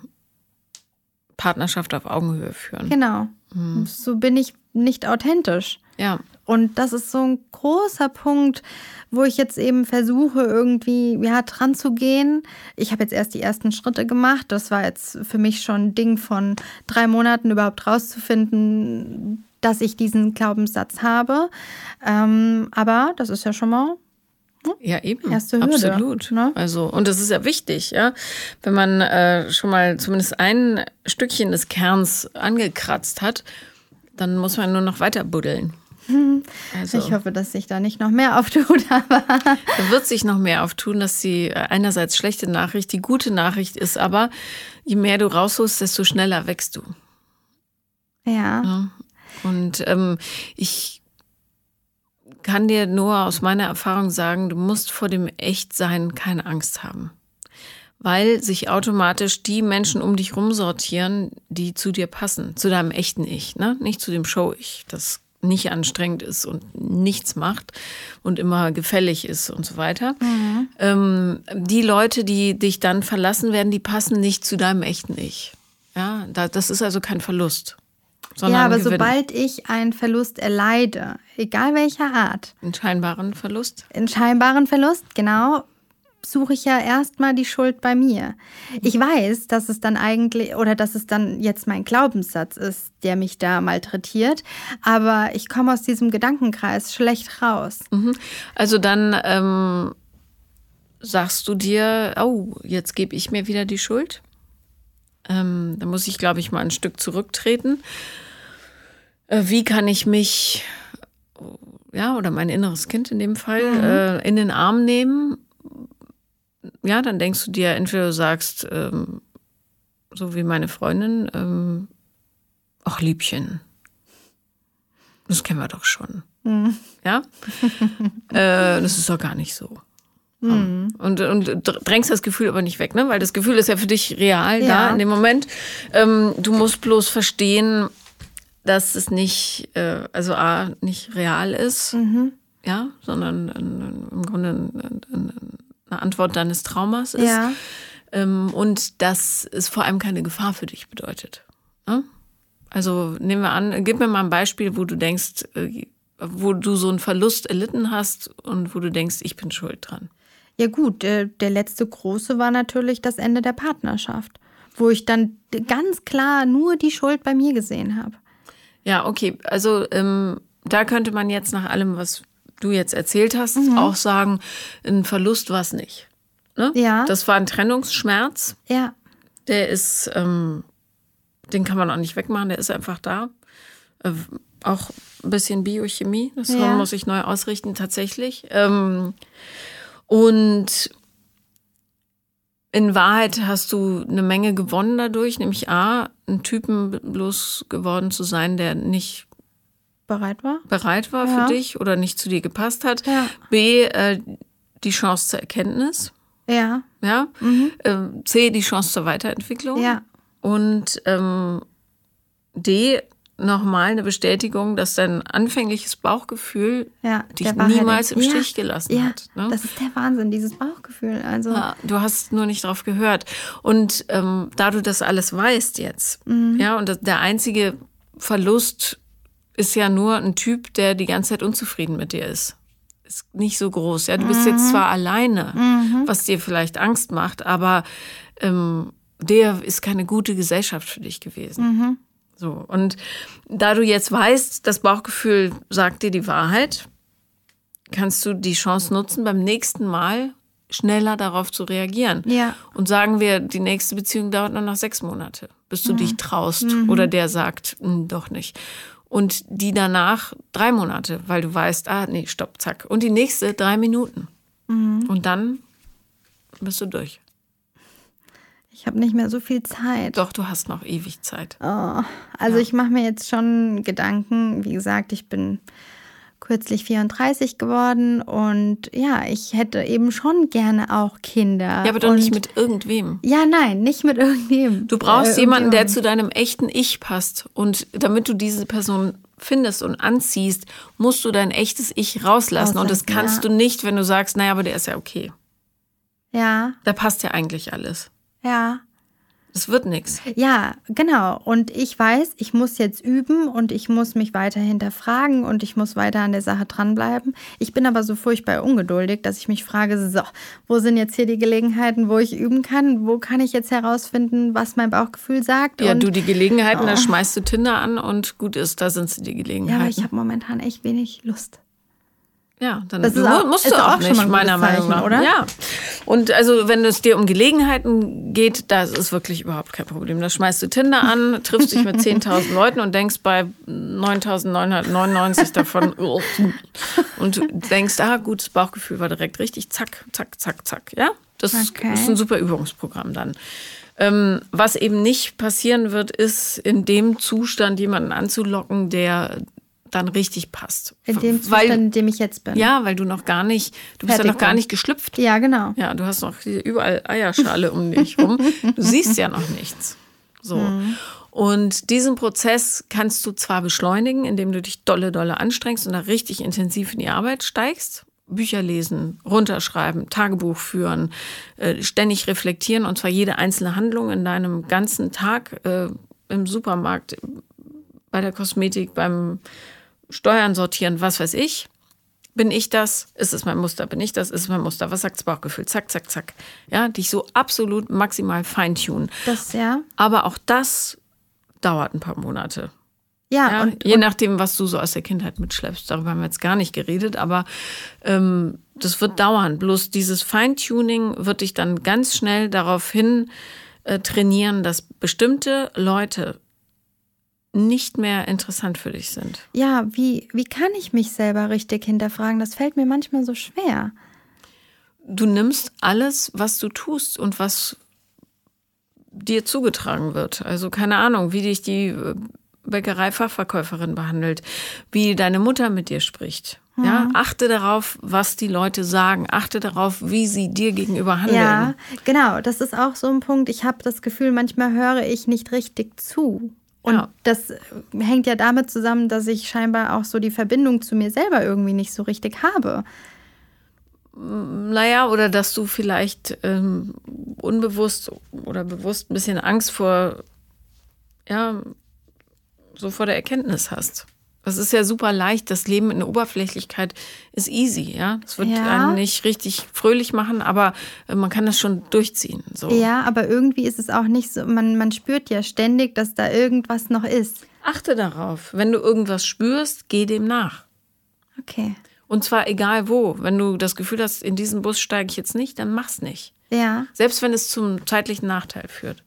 Partnerschaft auf Augenhöhe führen. Genau. Mhm. So bin ich nicht authentisch. Ja. Und das ist so ein großer Punkt, wo ich jetzt eben versuche, irgendwie ja, dran zu gehen. Ich habe jetzt erst die ersten Schritte gemacht. Das war jetzt für mich schon ein Ding von drei Monaten überhaupt rauszufinden, dass ich diesen Glaubenssatz habe. Ähm, aber das ist ja schon mal hm? ja, eben. Erste Hürde, Absolut. Ne? Also, und das ist ja wichtig, ja. Wenn man äh, schon mal zumindest ein Stückchen des Kerns angekratzt hat, dann muss man nur noch weiter buddeln. Also, ich hoffe, dass sich da nicht noch mehr auftut, aber. Da wird sich noch mehr auftun, dass die äh, einerseits schlechte Nachricht, die gute Nachricht ist aber, je mehr du rausholst, desto schneller wächst du. Ja. ja. Und ähm, ich kann dir nur aus meiner Erfahrung sagen, du musst vor dem Echtsein keine Angst haben. Weil sich automatisch die Menschen um dich rumsortieren, die zu dir passen, zu deinem echten Ich, ne? nicht zu dem Show-Ich, das nicht anstrengend ist und nichts macht und immer gefällig ist und so weiter. Mhm. Ähm, die Leute, die dich dann verlassen werden, die passen nicht zu deinem echten Ich. Ja, das ist also kein Verlust ja, aber sobald ich einen Verlust erleide, egal welcher Art. Einen scheinbaren Verlust? Einen scheinbaren Verlust, genau, suche ich ja erstmal die Schuld bei mir. Ich weiß, dass es dann eigentlich oder dass es dann jetzt mein Glaubenssatz ist, der mich da malträtiert, aber ich komme aus diesem Gedankenkreis schlecht raus. Mhm. Also dann ähm, sagst du dir, oh, jetzt gebe ich mir wieder die Schuld? Ähm, da muss ich, glaube ich, mal ein Stück zurücktreten. Äh, wie kann ich mich, ja, oder mein inneres Kind in dem Fall, mhm. äh, in den Arm nehmen? Ja, dann denkst du dir, entweder du sagst, ähm, so wie meine Freundin, ähm, ach Liebchen, das kennen wir doch schon. Mhm. Ja? äh, das ist doch gar nicht so. Mhm. Und, und drängst das Gefühl aber nicht weg, ne? Weil das Gefühl ist ja für dich real ja. da in dem Moment. Ähm, du musst bloß verstehen, dass es nicht, äh, also A, nicht real ist, mhm. ja, sondern im Grunde eine Antwort deines Traumas ist. Ja. Ähm, und dass es vor allem keine Gefahr für dich bedeutet. Ne? Also nehmen wir an, gib mir mal ein Beispiel, wo du denkst, äh, wo du so einen Verlust erlitten hast und wo du denkst, ich bin schuld dran. Ja gut, der, der letzte große war natürlich das Ende der Partnerschaft, wo ich dann ganz klar nur die Schuld bei mir gesehen habe. Ja, okay. Also ähm, da könnte man jetzt nach allem, was du jetzt erzählt hast, mhm. auch sagen, ein Verlust war es nicht. Ne? Ja. Das war ein Trennungsschmerz. Ja. Der ist, ähm, den kann man auch nicht wegmachen, der ist einfach da. Äh, auch ein bisschen Biochemie, das ja. muss ich neu ausrichten, tatsächlich. Ähm, und in Wahrheit hast du eine Menge gewonnen dadurch, nämlich A, einen Typen bloß geworden zu sein, der nicht bereit war, bereit war ja. für dich oder nicht zu dir gepasst hat. Ja. B, äh, die Chance zur Erkenntnis. Ja. Ja. Mhm. Ähm, C, die Chance zur Weiterentwicklung. Ja. Und ähm, D, nochmal eine Bestätigung, dass dein anfängliches Bauchgefühl ja, dich niemals im ja, Stich gelassen ja, hat. Ne? Das ist der Wahnsinn, dieses Bauchgefühl. Also du hast nur nicht drauf gehört. Und ähm, da du das alles weißt jetzt, mhm. ja, und das, der einzige Verlust ist ja nur ein Typ, der die ganze Zeit unzufrieden mit dir ist. Ist nicht so groß. Ja, du bist mhm. jetzt zwar alleine, mhm. was dir vielleicht Angst macht, aber ähm, der ist keine gute Gesellschaft für dich gewesen. Mhm. So, und da du jetzt weißt, das Bauchgefühl sagt dir die Wahrheit, kannst du die Chance nutzen, beim nächsten Mal schneller darauf zu reagieren. Ja. Und sagen wir, die nächste Beziehung dauert nur noch sechs Monate, bis du dich traust oder der sagt, "Hm, doch nicht. Und die danach drei Monate, weil du weißt, ah, nee, stopp, zack. Und die nächste drei Minuten. Und dann bist du durch. Ich habe nicht mehr so viel Zeit. Doch, du hast noch ewig Zeit. Oh, also ich mache mir jetzt schon Gedanken. Wie gesagt, ich bin kürzlich 34 geworden und ja, ich hätte eben schon gerne auch Kinder. Ja, aber doch und nicht mit irgendwem. Ja, nein, nicht mit irgendjemandem. Du brauchst Äh, jemanden, der zu deinem echten Ich passt. Und damit du diese Person findest und anziehst, musst du dein echtes Ich rauslassen. und das kannst ja. du nicht, wenn du sagst, naja, aber der ist ja okay. Ja, Da passt ja eigentlich alles. ja. Es wird nichts. Ja, genau. Und ich weiß, ich muss jetzt üben und ich muss mich weiter hinterfragen und ich muss weiter an der Sache dranbleiben. Ich bin aber so furchtbar ungeduldig, dass ich mich frage, so, wo sind jetzt hier die Gelegenheiten, wo ich üben kann? Wo kann ich jetzt herausfinden, was mein Bauchgefühl sagt? Ja, und, du die Gelegenheiten, da Oh. schmeißt du Tinder an und gut ist, da sind sie die ja, aber Gelegenheiten. ich habe momentan echt wenig Lust. Ja, dann Das ist auch- musst ist du auch, auch schon nicht, meiner Meinung nach. Oder? Ja. Und also, wenn es dir um Gelegenheiten geht, das ist wirklich überhaupt kein Problem. Da schmeißt du Tinder an, triffst dich mit 10.000 Leuten und denkst bei 9.999 davon oh, und denkst, ah, gut, das Bauchgefühl war direkt richtig, zack, zack, zack, zack. Ja, das Okay. ist ein super Übungsprogramm dann. Ähm, was eben nicht passieren wird, ist in dem Zustand jemanden anzulocken, der dann richtig passt. In dem Weil- Zustand, in dem ich jetzt bin. ja, weil du noch gar nicht, du bist ja noch gar nicht geschlüpft. Ja, genau. Ja, du hast noch überall Eierschale um dich rum. Du siehst ja noch nichts. So. Mhm. Und diesen Prozess kannst du zwar beschleunigen, indem du dich dolle, dolle anstrengst und da richtig intensiv in die Arbeit steigst. Bücher lesen, runterschreiben, Tagebuch führen, äh, ständig reflektieren und zwar jede einzelne Handlung in deinem ganzen Tag äh, im Supermarkt, bei der Kosmetik, beim Steuern sortieren, was weiß ich. Bin ich das? Ist es mein Muster? Bin ich das? Ist es mein Muster? Was sagt das Bauchgefühl? Zack, zack, zack. Ja, dich so absolut maximal feintunen. Das, ja. Aber auch das dauert ein paar Monate. Ja, Ja, und, je nachdem, was du so aus der Kindheit mitschleppst. Darüber haben wir jetzt gar nicht geredet, aber ähm, das wird dauern. Bloß dieses Feintuning wird dich dann ganz schnell darauf hin äh, trainieren, dass bestimmte Leute nicht mehr interessant für dich sind. ja, wie, wie kann ich mich selber richtig hinterfragen? Das fällt mir manchmal so schwer. Du nimmst alles, was du tust und was dir zugetragen wird. Also keine Ahnung, wie dich die äh, Bäckereifachverkäuferin behandelt, wie deine Mutter mit dir spricht. Ja, achte darauf, was die Leute sagen. Achte darauf, wie sie dir gegenüber handeln. Ja, genau. Das ist auch so ein Punkt. Ich habe das Gefühl, manchmal höre ich nicht richtig zu. Und Ja. das äh, hängt ja damit zusammen, dass ich scheinbar auch so die Verbindung zu mir selber irgendwie nicht so richtig habe. Naja, oder dass du vielleicht ähm, unbewusst oder bewusst ein bisschen Angst vor, ja, so vor der Erkenntnis hast. Das ist ja super leicht. Das Leben in der Oberflächlichkeit ist easy, ja. Es wird Ja. einen nicht richtig fröhlich machen, aber äh, man kann das schon durchziehen. So. Ja, aber irgendwie ist es auch nicht so, man, man spürt ja ständig, dass da irgendwas noch ist. Achte darauf. Wenn du irgendwas spürst, geh dem nach. Okay. Und zwar egal wo. Wenn du das Gefühl hast, in diesen Bus steige ich jetzt nicht, dann mach's nicht. Ja, Selbst wenn es zum zeitlichen Nachteil führt.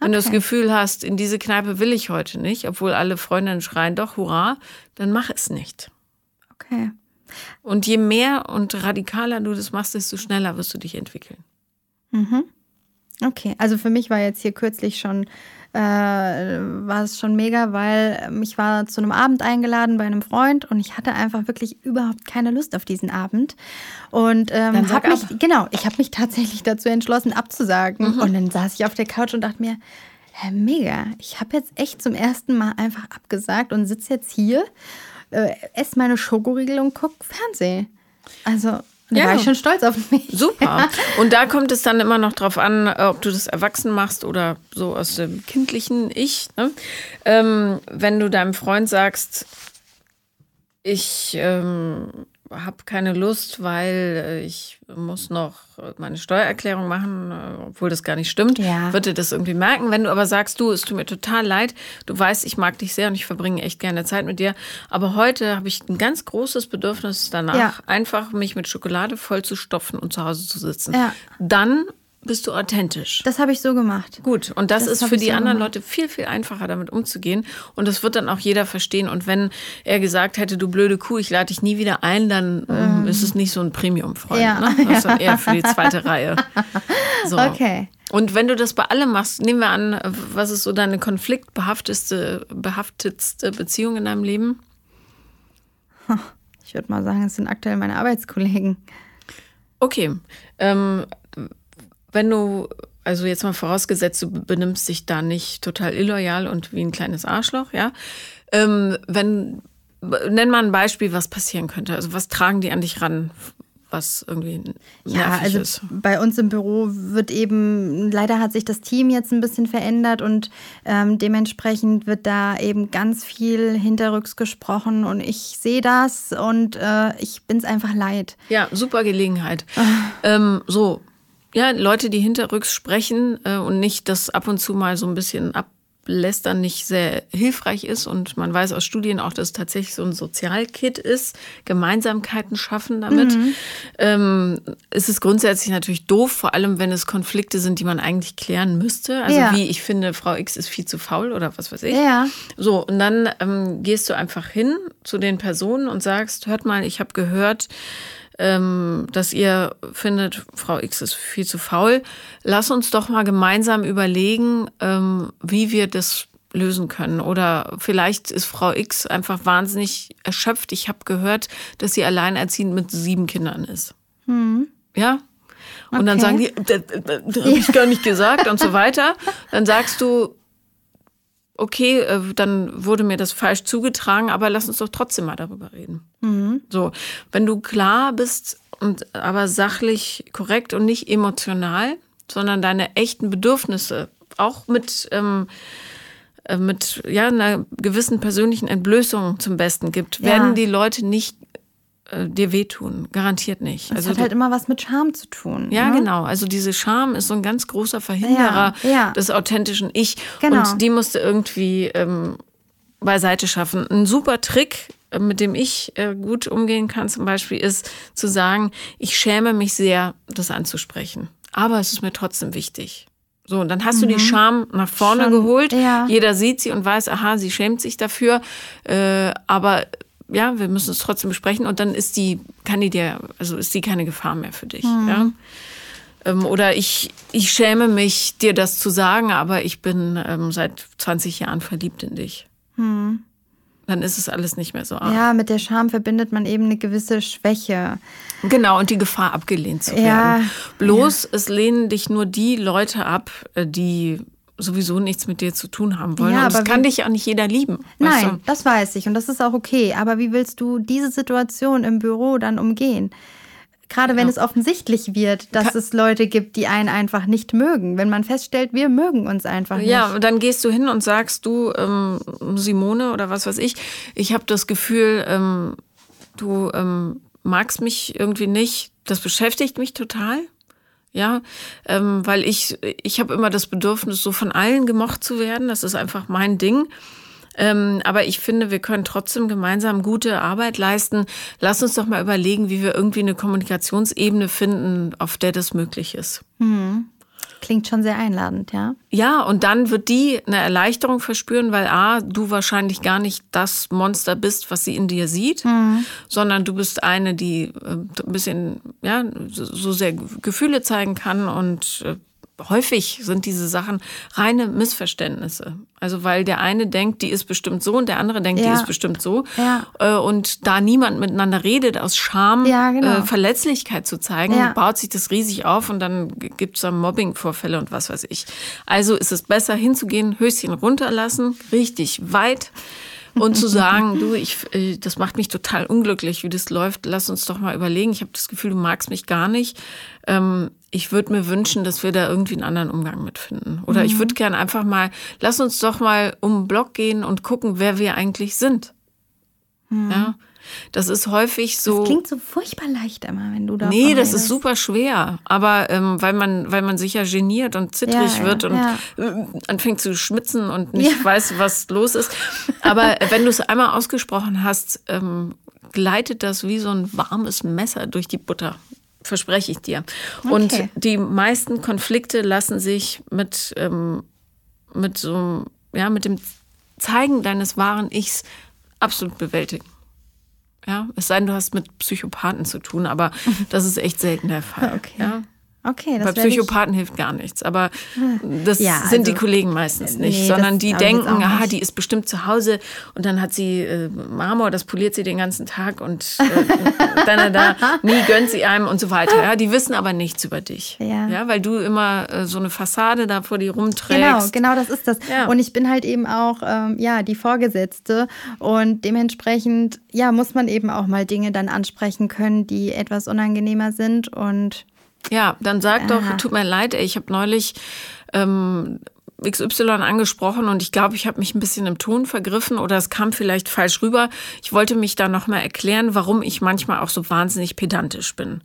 Wenn du das Okay. Gefühl hast, in diese Kneipe will ich heute nicht, obwohl alle Freundinnen schreien, doch, hurra, dann mach es nicht. okay. Und je mehr und radikaler du das machst, desto schneller wirst du dich entwickeln. Okay, also für mich war jetzt hier kürzlich schon, äh, war es schon mega, weil ich war zu einem Abend eingeladen bei einem Freund und ich hatte einfach wirklich überhaupt keine Lust auf diesen Abend. Und ähm, habe mich, ab. Mhm. genau, ich habe mich tatsächlich dazu entschlossen, abzusagen. Und dann saß ich auf der Couch und dachte mir, hä, mega, ich habe jetzt echt zum ersten Mal einfach abgesagt und sitze jetzt hier, äh, esse meine Schokoriegel und gucke Fernsehen. Also, da Ja. war ich schon stolz auf mich. Super. Und da kommt es dann immer noch drauf an, äh, ob du das erwachsen machst oder so aus dem kindlichen Ich. Ne? Ähm, wenn du deinem Freund sagst, ich ähm, habe keine Lust, weil äh, ich muss noch meine Steuererklärung machen, äh, obwohl das gar nicht stimmt, Ja. wird dir das irgendwie merken. Wenn du aber sagst, du, es tut mir total leid, du weißt, ich mag dich sehr und ich verbringe echt gerne Zeit mit dir, aber heute habe ich ein ganz großes Bedürfnis danach, Ja. einfach mich mit Schokolade voll zu stopfen und zu Hause zu sitzen. Ja. Dann bist du authentisch. Das habe ich so gemacht. Gut, und das, Das ist für die so anderen gemacht. Leute viel, viel einfacher, damit umzugehen. Und das wird dann auch jeder verstehen. Und wenn er gesagt hätte, du blöde Kuh, ich lade dich nie wieder ein, dann ähm, ist es nicht so ein Premium-Freund. Ja. Ne? Das ist dann eher für die zweite Reihe. So. Okay. Und wenn du das bei allem machst, nehmen wir an, was ist so deine konfliktbehaftetste behaftetste Beziehung in deinem Leben? Ich würde mal sagen, es sind aktuell meine Arbeitskollegen. Okay. Ähm, wenn du, also jetzt mal vorausgesetzt, du benimmst dich da nicht total illoyal und wie ein kleines Arschloch, ja. Ähm, wenn, nenn mal ein Beispiel, was passieren könnte. Also was tragen die an dich ran, was irgendwie Ja, also ist? bei uns im Büro wird eben, leider hat sich das Team jetzt ein bisschen verändert und ähm, dementsprechend wird da eben ganz viel hinterrücks gesprochen und ich sehe das und äh, ich bin es einfach leid. Ja, super Gelegenheit. Ah. Ähm, so, ja, Leute, die hinterrücks sprechen äh, und nicht das ab und zu mal so ein bisschen ablästern, nicht sehr hilfreich ist. Und man weiß aus Studien auch, dass es tatsächlich so ein Sozialkit ist, Gemeinsamkeiten schaffen damit. Mhm. Ähm, es ist grundsätzlich natürlich doof, vor allem wenn es Konflikte sind, die man eigentlich klären müsste. Also Ja. wie ich finde, Frau X ist viel zu faul oder was weiß ich. Ja. So, und dann ähm, gehst du einfach hin zu den Personen und sagst, hört mal, ich habe gehört, ähm, dass ihr findet, Frau X ist viel zu faul. Lass uns doch mal gemeinsam überlegen, ähm, wie wir das lösen können. Oder vielleicht ist Frau X einfach wahnsinnig erschöpft. Ich habe gehört, dass sie alleinerziehend mit sieben Kindern ist. Ja? Und dann Okay. sagen die, das, das, das habe ich gar nicht gesagt und so weiter. Dann sagst du, okay, äh, dann wurde mir das falsch zugetragen, aber lass uns doch trotzdem mal darüber reden. So, wenn du klar bist und aber sachlich korrekt und nicht emotional, sondern deine echten Bedürfnisse auch mit ähm, äh, mit ja einer gewissen persönlichen Entblößung zum Besten gibt, Ja. werden die Leute nicht äh, dir wehtun, garantiert nicht. Das Also hat halt immer was mit Scham zu tun. ja, ne? genau. Also diese Scham ist so ein ganz großer Verhinderer Ja, ja. des authentischen Ich. Genau. Und die musste irgendwie ähm, beiseite schaffen. Ein super Trick, äh, mit dem ich äh, gut umgehen kann, zum Beispiel, ist zu sagen, ich schäme mich sehr, das anzusprechen. Aber es ist mir trotzdem wichtig. So, und dann hast du die Scham nach vorne Schon, geholt. ja. Jeder sieht sie und weiß, aha, sie schämt sich dafür. Äh, aber ja, wir müssen es trotzdem besprechen und dann ist die, kann die dir, also ist die keine Gefahr mehr für dich. Ja? Ähm, oder ich, ich schäme mich, dir das zu sagen, aber ich bin ähm, seit 20 Jahren verliebt in dich. Dann ist es alles nicht mehr so arg. Ja, mit der Scham verbindet man eben eine gewisse Schwäche. Genau, und die Gefahr, abgelehnt zu werden. Ja, Bloß, es lehnen dich nur die Leute ab, äh, die sowieso nichts mit dir zu tun haben wollen. Ja, und aber kann dich auch nicht jeder lieben. Nein, das weiß ich und das ist auch okay. Aber wie willst du diese Situation im Büro dann umgehen? Gerade wenn Ja. es offensichtlich wird, dass es Leute gibt, die einen einfach nicht mögen. Wenn man feststellt, wir mögen uns einfach nicht. Ja, und dann gehst du hin und sagst, du, ähm, Simone oder was weiß ich, ich habe das Gefühl, ähm, du ähm, magst mich irgendwie nicht. Das beschäftigt mich total. Ja, ähm, weil ich, ich habe immer das Bedürfnis, so von allen gemocht zu werden. Das ist einfach mein Ding. Ähm, aber ich finde, wir können trotzdem gemeinsam gute Arbeit leisten. Lass uns doch mal überlegen, wie wir irgendwie eine Kommunikationsebene finden, auf der das möglich ist. Klingt schon sehr einladend, ja. Ja, und dann wird die eine Erleichterung verspüren, weil A, du wahrscheinlich gar nicht das Monster bist, was sie in dir sieht, sondern du bist eine, die äh, ein bisschen, ja, so so sehr Gefühle zeigen kann und äh, häufig sind diese Sachen reine Missverständnisse. Also weil der eine denkt, die ist bestimmt so und der andere denkt, die Ja. ist bestimmt so. Ja. Äh, Und da niemand miteinander redet, aus Scham Ja, genau. äh, Verletzlichkeit zu zeigen, baut sich das riesig auf und dann gibt es dann Mobbingvorfälle und was weiß ich. Also ist es besser hinzugehen, Höschen runterlassen, richtig weit und zu sagen, du, ich, äh, das macht mich total unglücklich, wie das läuft. Lass uns doch mal überlegen. Ich habe das Gefühl, du magst mich gar nicht. Ähm, ich würde mir wünschen, dass wir da irgendwie einen anderen Umgang mitfinden. Oder ich würde gern einfach mal, lass uns doch mal um den Block gehen und gucken, wer wir eigentlich sind. Ja. Das ist häufig so. Das klingt so furchtbar leicht immer, wenn du da. Nee, das ist super schwer. Aber ähm, weil man, weil man sich ja geniert und zittrig Ja, wird ja, und ja. äh, anfängt zu schmitzen und nicht weiß, was los ist. Aber wenn du es einmal ausgesprochen hast, ähm, gleitet das wie so ein warmes Messer durch die Butter. Verspreche ich dir. Und Okay. die meisten Konflikte lassen sich mit, ähm, mit so, ja, mit dem Zeigen deines wahren Ichs absolut bewältigen. Ja, es sei denn, du hast mit Psychopathen zu tun, aber das ist echt selten der Fall. Okay. Ja? Okay, Bei. Psychopathen hilft gar nichts, aber das Ja, sind also, die Kollegen meistens nicht, nee, sondern die denken, nicht. die ist bestimmt zu Hause und dann hat sie äh, Marmor, das poliert sie den ganzen Tag und äh, dann da, nie gönnt sie einem und so weiter. Ja, die wissen aber nichts über dich, Ja. weil du immer äh, so eine Fassade da vor dir rumträgst. Genau, genau, das ist das. Ja. Und ich bin halt eben auch, ähm, ja, die Vorgesetzte. Und dementsprechend, ja, muss man eben auch mal Dinge dann ansprechen können, die etwas unangenehmer sind. Und Ja, dann sag doch, Aha. tut mir leid, ey, ich habe neulich ähm, XY angesprochen und ich glaube, ich habe mich ein bisschen im Ton vergriffen oder es kam vielleicht falsch rüber. Ich wollte mich da nochmal erklären, warum ich manchmal auch so wahnsinnig pedantisch bin.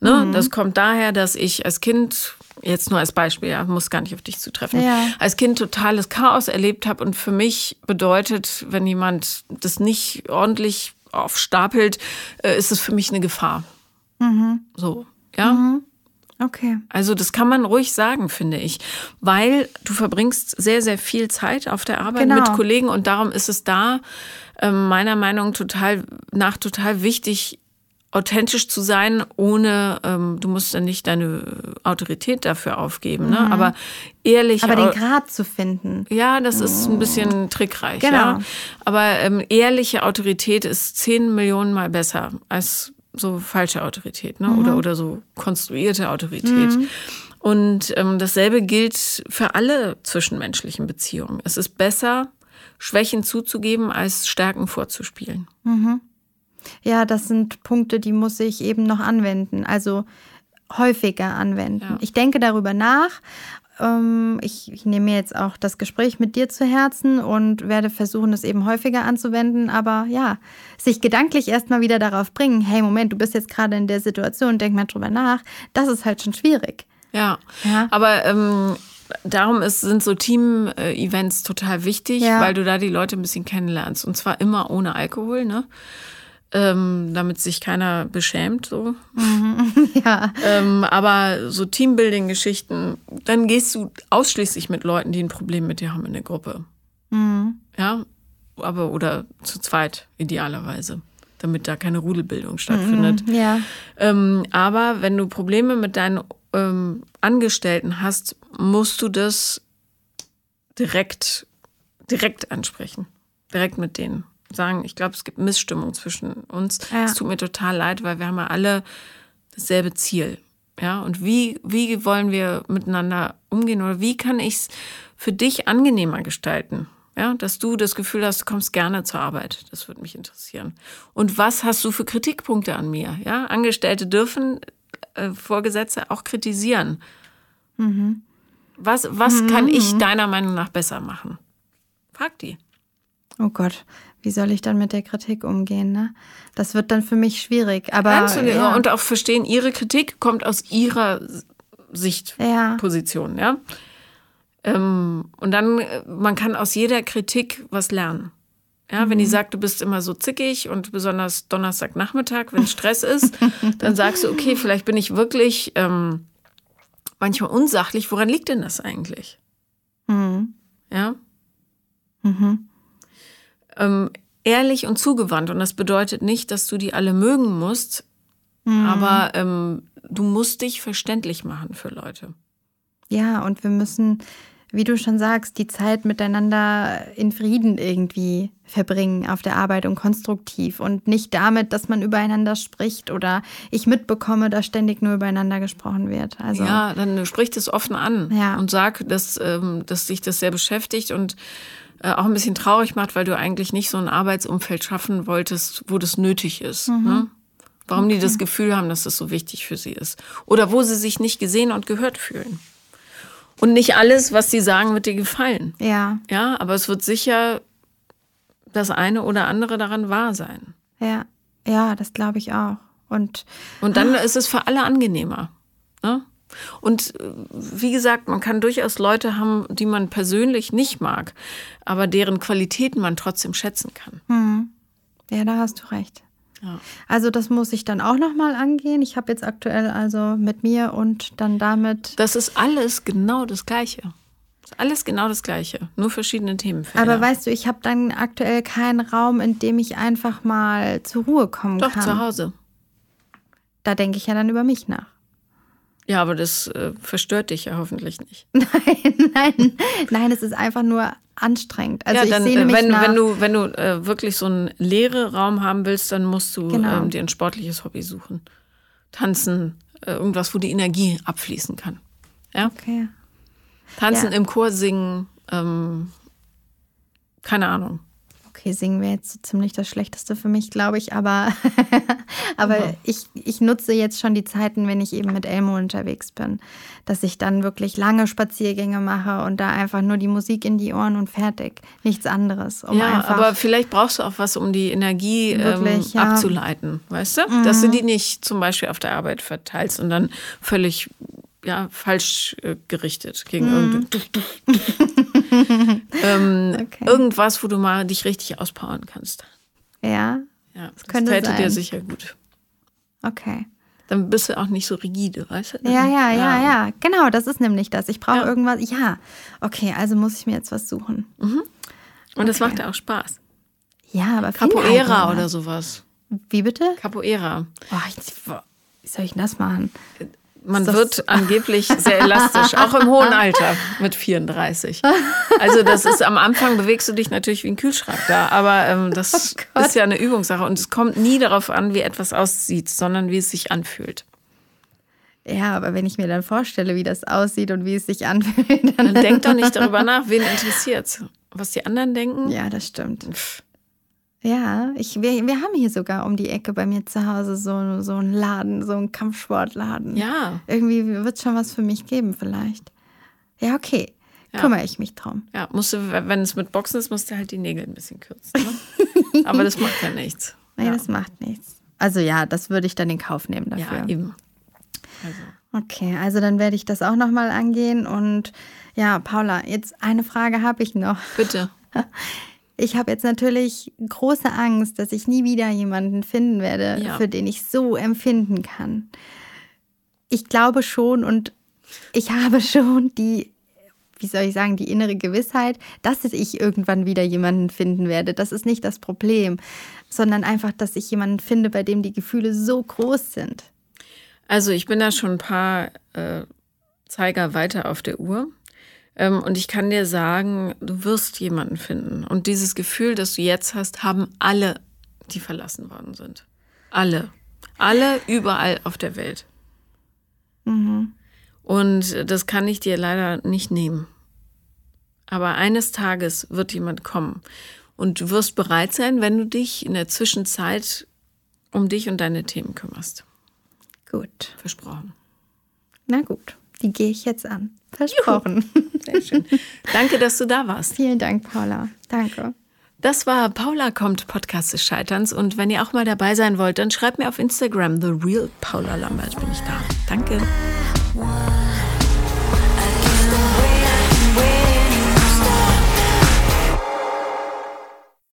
Ne? Mhm. Das kommt daher, dass ich als Kind, jetzt nur als Beispiel, ja, muss gar nicht auf dich zutreffen, Ja. als Kind totales Chaos erlebt habe und für mich bedeutet, wenn jemand das nicht ordentlich aufstapelt, äh, ist es für mich eine Gefahr. Mhm. So, ja. okay. Also das kann man ruhig sagen, finde ich, weil du verbringst sehr, sehr viel Zeit auf der Arbeit Genau. mit Kollegen und darum ist es da ähm, meiner Meinung total nach total wichtig, authentisch zu sein, ohne ähm, du musst dann nicht deine Autorität dafür aufgeben, ne? aber ehrlich. Mhm. Aber den Grad zu finden. ja, das ist ein bisschen trickreich. Genau. Ja. Aber ähm, ehrliche Autorität ist zehn Millionen Mal besser als so falsche Autorität ne? oder, oder so konstruierte Autorität. Und ähm, dasselbe gilt für alle zwischenmenschlichen Beziehungen. Es ist besser, Schwächen zuzugeben, als Stärken vorzuspielen. Ja, das sind Punkte, die muss ich eben noch anwenden. Also häufiger anwenden. Ja. Ich denke darüber nach. Ähm, Ich, ich nehme mir jetzt auch das Gespräch mit dir zu Herzen und werde versuchen, es eben häufiger anzuwenden. Aber ja, sich gedanklich erstmal wieder darauf bringen, hey, Moment, du bist jetzt gerade in der Situation, denk mal drüber nach. Das ist halt schon schwierig. Ja, Ja. aber ähm, darum ist, sind so Team-Events total wichtig, Ja. weil du da die Leute ein bisschen kennenlernst. Und zwar immer ohne Alkohol, ne? Ähm, damit sich keiner beschämt, so. Ja, Ähm, aber so Teambuilding-Geschichten, dann gehst du ausschließlich mit Leuten, die ein Problem mit dir haben in der Gruppe. Ja, aber oder zu zweit idealerweise, damit da keine Rudelbildung stattfindet. ja, Ähm, aber wenn du Probleme mit deinen ähm, Angestellten hast, musst du das direkt, direkt ansprechen. Direkt mit denen. Sagen, ich glaube, es gibt Missstimmung zwischen uns. Ja. Es tut mir total leid, weil wir haben ja alle dasselbe Ziel. Ja, und wie, wie wollen wir miteinander umgehen oder wie kann ich es für dich angenehmer gestalten? Ja, dass du das Gefühl hast, du kommst gerne zur Arbeit. Das würde mich interessieren. Und was hast du für Kritikpunkte an mir? Ja, Angestellte dürfen äh, Vorgesetzte auch kritisieren. Was, was kann ich deiner Meinung nach besser machen? Frag die. Oh Gott, wie soll ich dann mit der Kritik umgehen? Ne? Das wird dann für mich schwierig. Aber ja. und auch verstehen, ihre Kritik kommt aus ihrer Ja. Sichtposition, ja. Ähm, und dann, äh, man kann aus jeder Kritik was lernen. Ja, wenn die sagt, du bist immer so zickig und besonders Donnerstagnachmittag, wenn Stress ist, dann sagst du, okay, vielleicht bin ich wirklich ähm, manchmal unsachlich. Woran liegt denn das eigentlich? Mhm. Ja. Ähm, ehrlich und zugewandt. Und das bedeutet nicht, dass du die alle mögen musst, aber ähm, du musst dich verständlich machen für Leute. Ja, und wir müssen, wie du schon sagst, die Zeit miteinander in Frieden irgendwie verbringen auf der Arbeit und konstruktiv und nicht damit, dass man übereinander spricht oder ich mitbekomme, dass ständig nur übereinander gesprochen wird. Also Ja, dann sprich das offen an Ja. und sag, dass, ähm, dass dich das sehr beschäftigt und äh, auch ein bisschen traurig macht, weil du eigentlich nicht so ein Arbeitsumfeld schaffen wolltest, wo das nötig ist. Ne? Warum die das Gefühl haben, dass das so wichtig für sie ist. Oder wo sie sich nicht gesehen und gehört fühlen. Und nicht alles, was sie sagen, wird dir gefallen. ja, Ja, aber es wird sicher das eine oder andere daran wahr sein. Ja, ja, das glaube ich auch. Und, und dann ist es für alle angenehmer. Ne? Und äh, wie gesagt, man kann durchaus Leute haben, die man persönlich nicht mag, aber deren Qualitäten man trotzdem schätzen kann. Hm. Ja, da hast du recht. Ja. Also das muss ich dann auch nochmal angehen. Ich habe jetzt aktuell also mit mir und dann damit. Das ist alles genau das Gleiche. Das ist alles genau das Gleiche, nur verschiedene Themenfelder. Aber weißt du, ich habe dann aktuell keinen Raum, in dem ich einfach mal zur Ruhe kommen Doch, kann. Doch, zu Hause. Da denke ich ja dann über mich nach. Ja, aber das äh, verstört dich ja hoffentlich nicht. Nein, nein, nein, es ist einfach nur anstrengend. Also ja, dann, ich sehne wenn, nach. wenn du, wenn du äh, wirklich so einen leeren Raum haben willst, dann musst du genau. ähm, dir ein sportliches Hobby suchen. Tanzen, äh, irgendwas, wo die Energie abfließen kann. Ja? Okay. Tanzen ja. im Chor singen, ähm, keine Ahnung okay, singen wäre jetzt ziemlich das Schlechteste für mich, glaube ich, aber, aber ja. ich, ich nutze jetzt schon die Zeiten, wenn ich eben mit Elmo unterwegs bin, dass ich dann wirklich lange Spaziergänge mache und da einfach nur die Musik in die Ohren und fertig, nichts anderes. Um ja, aber vielleicht brauchst du auch was, um die Energie wirklich, ähm, abzuleiten, ja. weißt du? Mhm. Dass du die nicht zum Beispiel auf der Arbeit verteilst und dann völlig ja, falsch äh, gerichtet gegen mm. ähm, okay. irgendwas, wo du mal dich richtig auspowern kannst. Ja. Ja, das, könnte täte sein. dir sicher gut. Okay. Dann bist du auch nicht so rigide, weißt du? Ja, ja, ja, ja, ja. Genau, das ist nämlich das. Ich brauche ja. irgendwas. Ja. Okay, also muss ich mir jetzt was suchen. Mhm. Und das macht ja auch Spaß. Ja, aber Capoeira oder sowas. Wie bitte? Capoeira. Oh, ich, wie soll ich denn das machen? Man wird angeblich sehr elastisch, auch im hohen Alter mit 34. Also das ist am Anfang bewegst du dich natürlich wie ein Kühlschrank da, aber ähm, das oh ist ja eine Übungssache und es kommt nie darauf an, wie etwas aussieht, sondern wie es sich anfühlt. Ja, aber wenn ich mir dann vorstelle, wie das aussieht und wie es sich anfühlt, dann, dann denk doch nicht darüber nach, wen interessiert, was die anderen denken. Ja, das stimmt. Pff. Ja, ich, wir, wir haben hier sogar um die Ecke bei mir zu Hause so, so einen Laden, so einen Kampfsportladen. Ja. Irgendwie wird es schon was für mich geben, vielleicht. Ja, okay. Ja. Kümmere ich mich drum. Ja, musst du, wenn es mit Boxen ist, musst du halt die Nägel ein bisschen kürzen. Ne? Aber das macht ja nichts. Nein, ja. das macht nichts. Also ja, das würde ich dann in Kauf nehmen dafür. Ja, eben. Also. Okay, also dann werde ich das auch nochmal angehen. Und ja, Paula, jetzt eine Frage habe ich noch. Bitte. Ich habe jetzt natürlich große Angst, dass ich nie wieder jemanden finden werde, ja. für den ich so empfinden kann. Ich glaube schon und ich habe schon die, wie soll ich sagen, die innere Gewissheit, dass ich irgendwann wieder jemanden finden werde. Das ist nicht das Problem, sondern einfach, dass ich jemanden finde, bei dem die Gefühle so groß sind. Also ich bin da schon ein paar äh, Zeiger weiter auf der Uhr. Ähm, und ich kann dir sagen, du wirst jemanden finden. Und dieses Gefühl, das du jetzt hast, haben alle, die verlassen worden sind. Alle. Alle überall auf der Welt. Mhm. Und das kann ich dir leider nicht nehmen. Aber eines Tages wird jemand kommen. Und du wirst bereit sein, wenn du dich in der Zwischenzeit um dich und deine Themen kümmerst. Gut. Versprochen. Na gut, die gehe ich jetzt an. Versprochen. Sehr schön. Danke, dass du da warst. Vielen Dank, Paula. Danke. Das war Paula kommt, Podcast des Scheiterns. Und wenn ihr auch mal dabei sein wollt, dann schreibt mir auf Instagram, The Real Paula Lambert bin ich da. Danke.